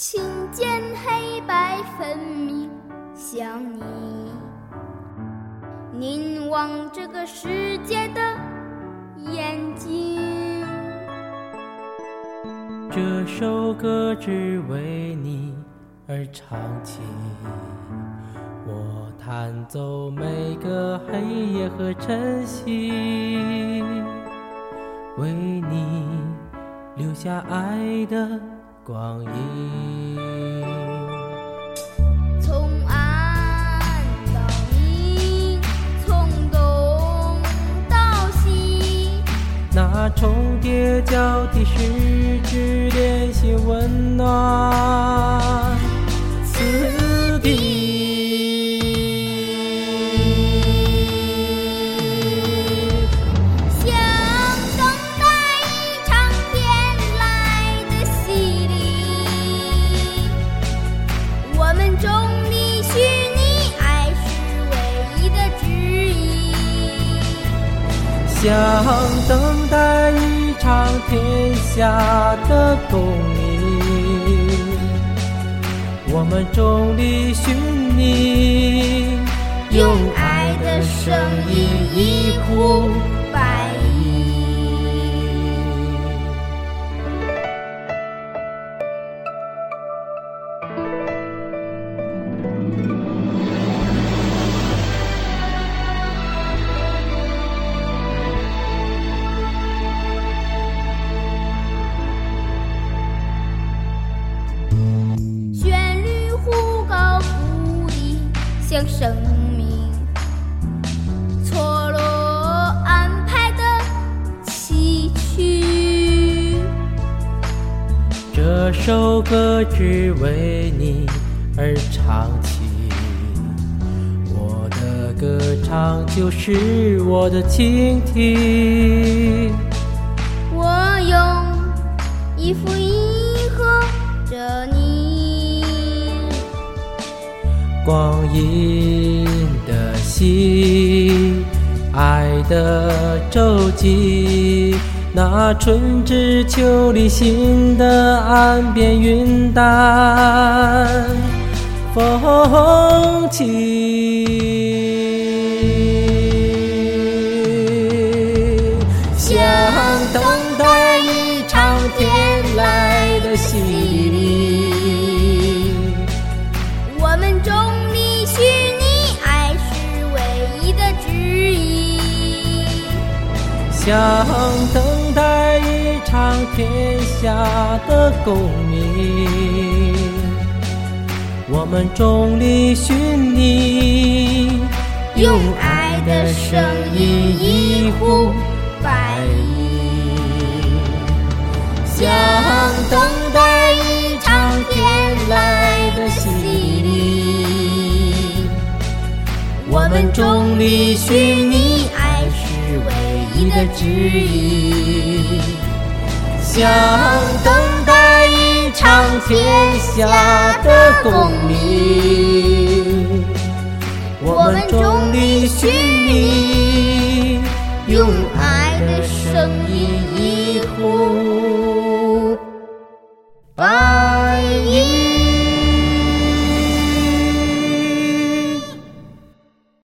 轻剑黑白分明，像你凝望这个世界的眼睛。这首歌只为你而唱起，我弹奏每个黑夜和晨曦，为你留下爱的。光阴，从暗到明，从东到西，那重叠交替十指连心温暖想等待一场天下的共鸣，我们众里寻你，用爱的声音一呼。生命错落安排的崎岖，这首歌只为你而唱起。我的歌唱就是我的倾听。我用一副迎合着你。光阴的心，爱的舟楫，那春之秋里心的岸边云淡风轻，想等待一场天下的共鸣，我们众里寻你，用爱的声音一呼百应。想等待一场天来的洗礼，我们众里寻你。爱是为你的旨意，想等待一场天下的共鸣。我们众里寻你，用爱的声音一呼。